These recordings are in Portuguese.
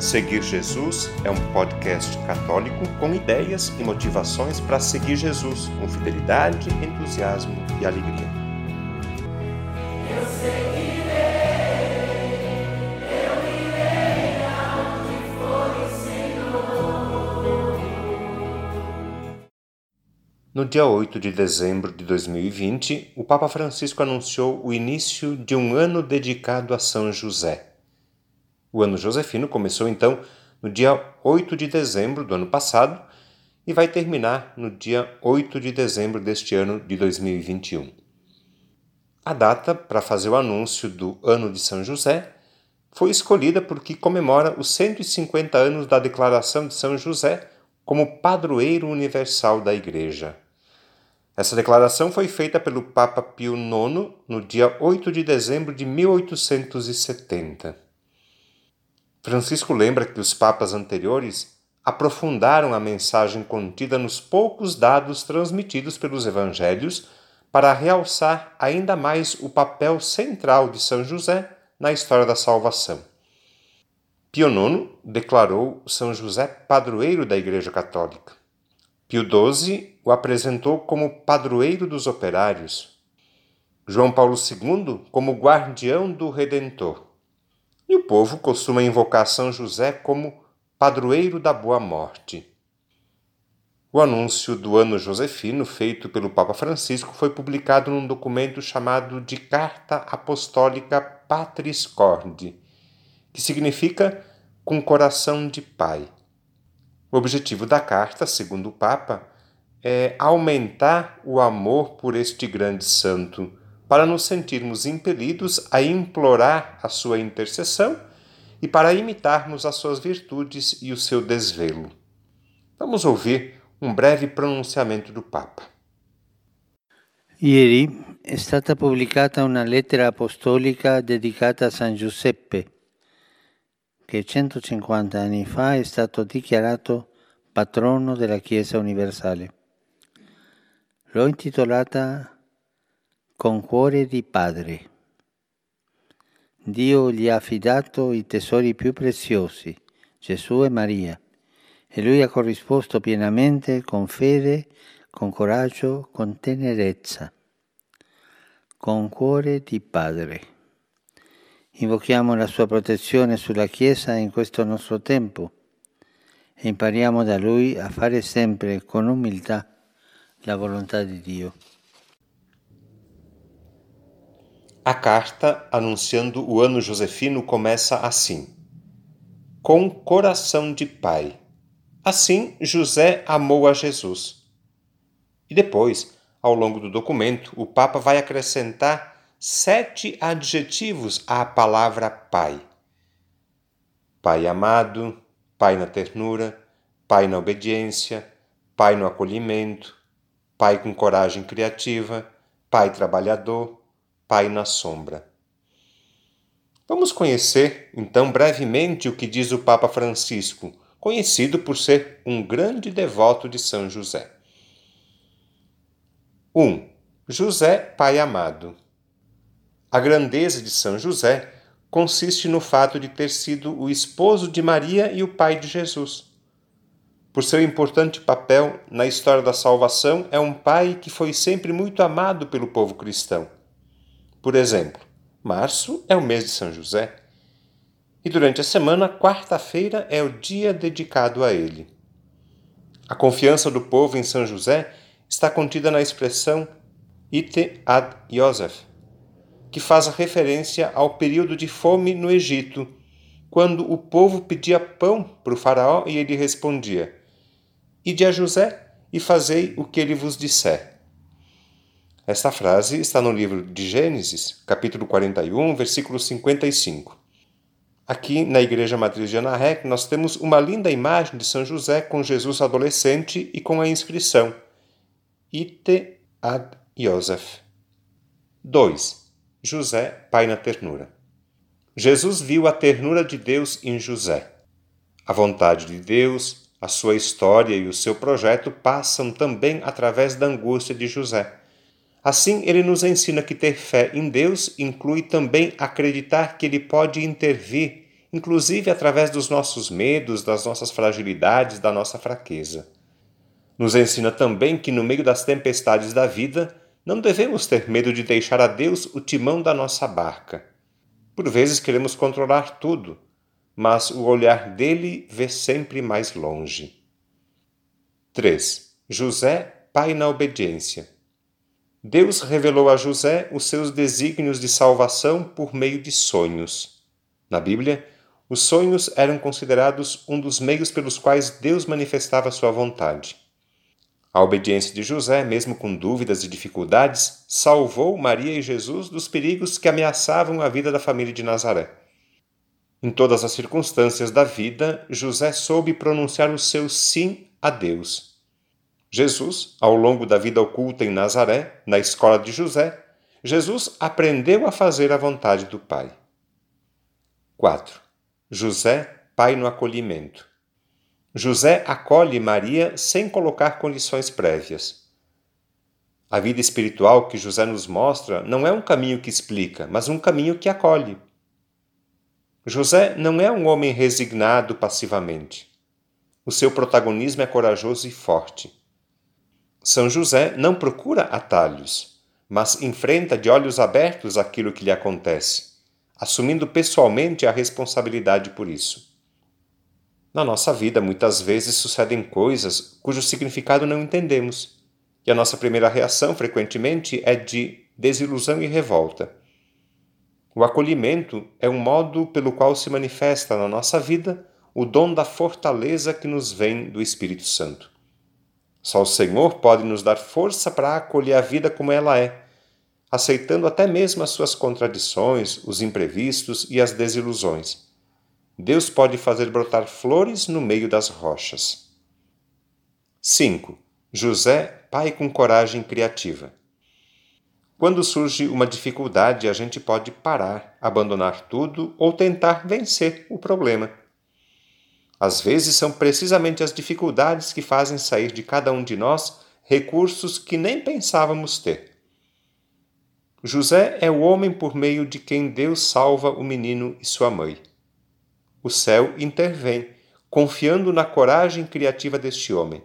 Seguir Jesus é um podcast católico com ideias e motivações para seguir Jesus com fidelidade, entusiasmo e alegria. Eu seguirei, eu irei for o Senhor. No dia 8 de dezembro de 2020, o Papa Francisco anunciou o início de um ano dedicado a São José. O ano josefino começou então no dia 8 de dezembro do ano passado e vai terminar no dia 8 de dezembro deste ano de 2021. A data para fazer o anúncio do Ano de São José foi escolhida porque comemora os 150 anos da declaração de São José como padroeiro universal da Igreja. Essa declaração foi feita pelo Papa Pio IX no dia 8 de dezembro de 1870. Francisco lembra que os papas anteriores aprofundaram a mensagem contida nos poucos dados transmitidos pelos evangelhos para realçar ainda mais o papel central de São José na história da salvação. Pio IX declarou São José padroeiro da Igreja Católica. Pio XII o apresentou como padroeiro dos operários. João Paulo II como guardião do Redentor. E o povo costuma invocar São José como padroeiro da boa morte. O anúncio do ano josefino feito pelo Papa Francisco foi publicado num documento chamado de Carta Apostólica Patris Corde, que significa com coração de pai. O objetivo da carta, segundo o Papa, é aumentar o amor por este grande santo para nos sentirmos impelidos a implorar a sua intercessão e para imitarmos as suas virtudes e o seu desvelo. Vamos ouvir um breve pronunciamento do Papa. Ieri è stata pubblicata una lettera apostolica dedicata a San Giuseppe, che 150 anni fa è stato dichiarato patrono della Chiesa universale. L'ho intitolata con cuore di padre. Dio gli ha affidato i tesori più preziosi, Gesù e Maria, e lui ha corrisposto pienamente con fede, con coraggio, con tenerezza, con cuore di padre. Invochiamo la sua protezione sulla Chiesa in questo nostro tempo e impariamo da lui a fare sempre con umiltà la volontà di Dio. A carta anunciando o ano josefino começa assim: Com coração de pai. Assim José amou a Jesus. E depois, ao longo do documento, o Papa vai acrescentar sete adjetivos à palavra pai: Pai amado, Pai na ternura, Pai na obediência, Pai no acolhimento, Pai com coragem criativa, Pai trabalhador Pai na sombra. Vamos conhecer, então, brevemente o que diz o Papa Francisco, conhecido por ser um grande devoto de São José. 1. Um, José, Pai amado. A grandeza de São José consiste no fato de ter sido o esposo de Maria e o pai de Jesus. Por seu importante papel na história da salvação, é um pai que foi sempre muito amado pelo povo cristão. Por exemplo, março é o mês de São José. E durante a semana, quarta-feira é o dia dedicado a ele. A confiança do povo em São José está contida na expressão ite ad Joseph, que faz referência ao período de fome no Egito, quando o povo pedia pão para o faraó e ele respondia: Ide a José e fazei o que ele vos disser. Esta frase está no livro de Gênesis, capítulo 41, versículo 55. Aqui na Igreja Matriz de Anarrec, nós temos uma linda imagem de São José com Jesus adolescente e com a inscrição Ite ad Joseph. 2. José, Pai na ternura. Jesus viu a ternura de Deus em José. A vontade de Deus, a sua história e o seu projeto passam também através da angústia de José. Assim, ele nos ensina que ter fé em Deus inclui também acreditar que ele pode intervir inclusive através dos nossos medos, das nossas fragilidades, da nossa fraqueza. Nos ensina também que no meio das tempestades da vida, não devemos ter medo de deixar a Deus o timão da nossa barca. Por vezes queremos controlar tudo, mas o olhar dele vê sempre mais longe. 3. José, pai na obediência. Deus revelou a José os seus desígnios de salvação por meio de sonhos. Na Bíblia, os sonhos eram considerados um dos meios pelos quais Deus manifestava sua vontade. A obediência de José, mesmo com dúvidas e dificuldades, salvou Maria e Jesus dos perigos que ameaçavam a vida da família de Nazaré. Em todas as circunstâncias da vida, José soube pronunciar o seu sim a Deus Jesus, ao longo da vida oculta em Nazaré, na escola de José, Jesus aprendeu a fazer a vontade do Pai. 4. José, pai no acolhimento. José acolhe Maria sem colocar condições prévias. A vida espiritual que José nos mostra não é um caminho que explica, mas um caminho que acolhe. José não é um homem resignado passivamente. O seu protagonismo é corajoso e forte. São José não procura atalhos, mas enfrenta de olhos abertos aquilo que lhe acontece, assumindo pessoalmente a responsabilidade por isso. Na nossa vida, muitas vezes sucedem coisas cujo significado não entendemos, e a nossa primeira reação, frequentemente, é de desilusão e revolta. O acolhimento é um modo pelo qual se manifesta na nossa vida o dom da fortaleza que nos vem do Espírito Santo. Só o Senhor pode nos dar força para acolher a vida como ela é, aceitando até mesmo as suas contradições, os imprevistos e as desilusões. Deus pode fazer brotar flores no meio das rochas. 5. José, pai com coragem criativa. Quando surge uma dificuldade, a gente pode parar, abandonar tudo ou tentar vencer o problema. Às vezes são precisamente as dificuldades que fazem sair de cada um de nós recursos que nem pensávamos ter. José é o homem por meio de quem Deus salva o menino e sua mãe. O céu intervém, confiando na coragem criativa deste homem.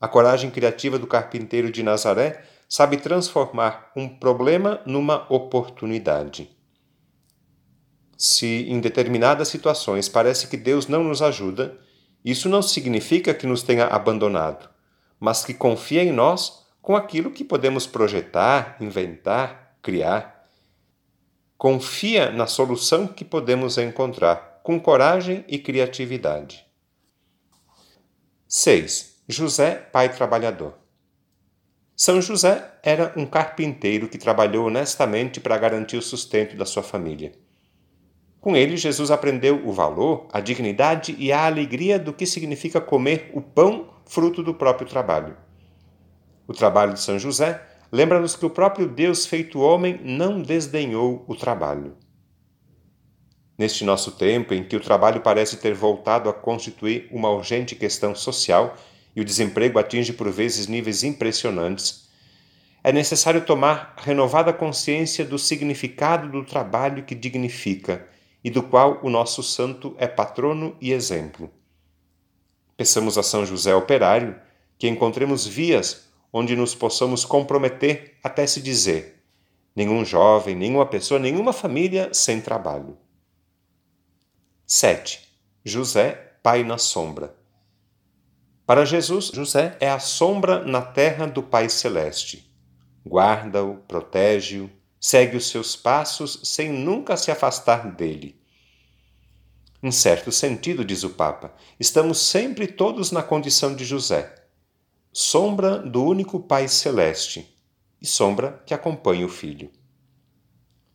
A coragem criativa do carpinteiro de Nazaré sabe transformar um problema numa oportunidade. Se em determinadas situações parece que Deus não nos ajuda, isso não significa que nos tenha abandonado, mas que confia em nós com aquilo que podemos projetar, inventar, criar. Confia na solução que podemos encontrar, com coragem e criatividade. 6. José, pai trabalhador. São José era um carpinteiro que trabalhou honestamente para garantir o sustento da sua família. Com ele, Jesus aprendeu o valor, a dignidade e a alegria do que significa comer o pão fruto do próprio trabalho. O trabalho de São José lembra-nos que o próprio Deus feito homem não desdenhou o trabalho. Neste nosso tempo, em que o trabalho parece ter voltado a constituir uma urgente questão social e o desemprego atinge por vezes níveis impressionantes, é necessário tomar renovada consciência do significado do trabalho que dignifica e do qual o nosso santo é patrono e exemplo. Peçamos a São José Operário que encontremos vias onde nos possamos comprometer até se dizer: nenhum jovem, nenhuma pessoa, nenhuma família sem trabalho. 7. José, Pai na sombra. Para Jesus, José é a sombra na terra do Pai Celeste. Guarda-o, protege-o, segue os seus passos sem nunca se afastar dele. Em certo sentido, diz o Papa, estamos sempre todos na condição de José, sombra do único Pai Celeste e sombra que acompanha o Filho.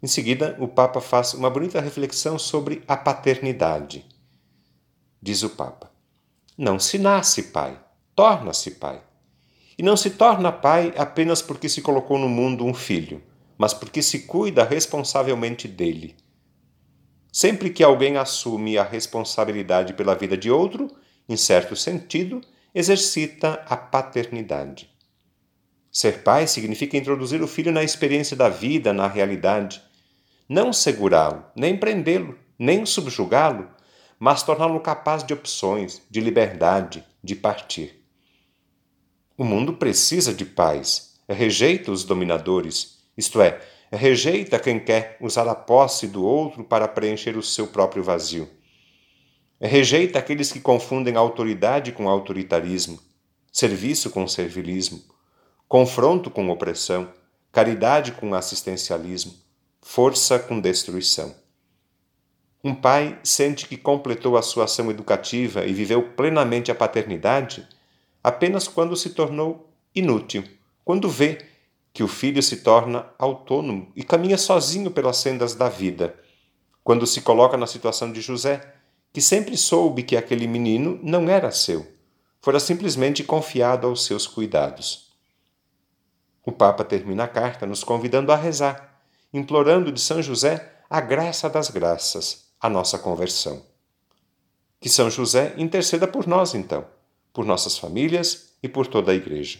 Em seguida, o Papa faz uma bonita reflexão sobre a paternidade. Diz o Papa: Não se nasce pai, torna-se pai. E não se torna pai apenas porque se colocou no mundo um filho mas porque se cuida responsavelmente dele. Sempre que alguém assume a responsabilidade pela vida de outro, em certo sentido, exercita a paternidade. Ser pai significa introduzir o filho na experiência da vida, na realidade, não segurá-lo, nem prendê-lo, nem subjugá-lo, mas torná-lo capaz de opções, de liberdade, de partir. O mundo precisa de paz, rejeita os dominadores, isto é, rejeita quem quer usar a posse do outro para preencher o seu próprio vazio. Rejeita aqueles que confundem autoridade com autoritarismo, serviço com servilismo, confronto com opressão, caridade com assistencialismo, força com destruição. Um pai sente que completou a sua ação educativa e viveu plenamente a paternidade apenas quando se tornou inútil, quando vê que o filho se torna autônomo e caminha sozinho pelas sendas da vida, quando se coloca na situação de José, que sempre soube que aquele menino não era seu, fora simplesmente confiado aos seus cuidados. O Papa termina a carta nos convidando a rezar, implorando de São José a graça das graças, a nossa conversão. Que São José interceda por nós, então, por nossas famílias e por toda a Igreja.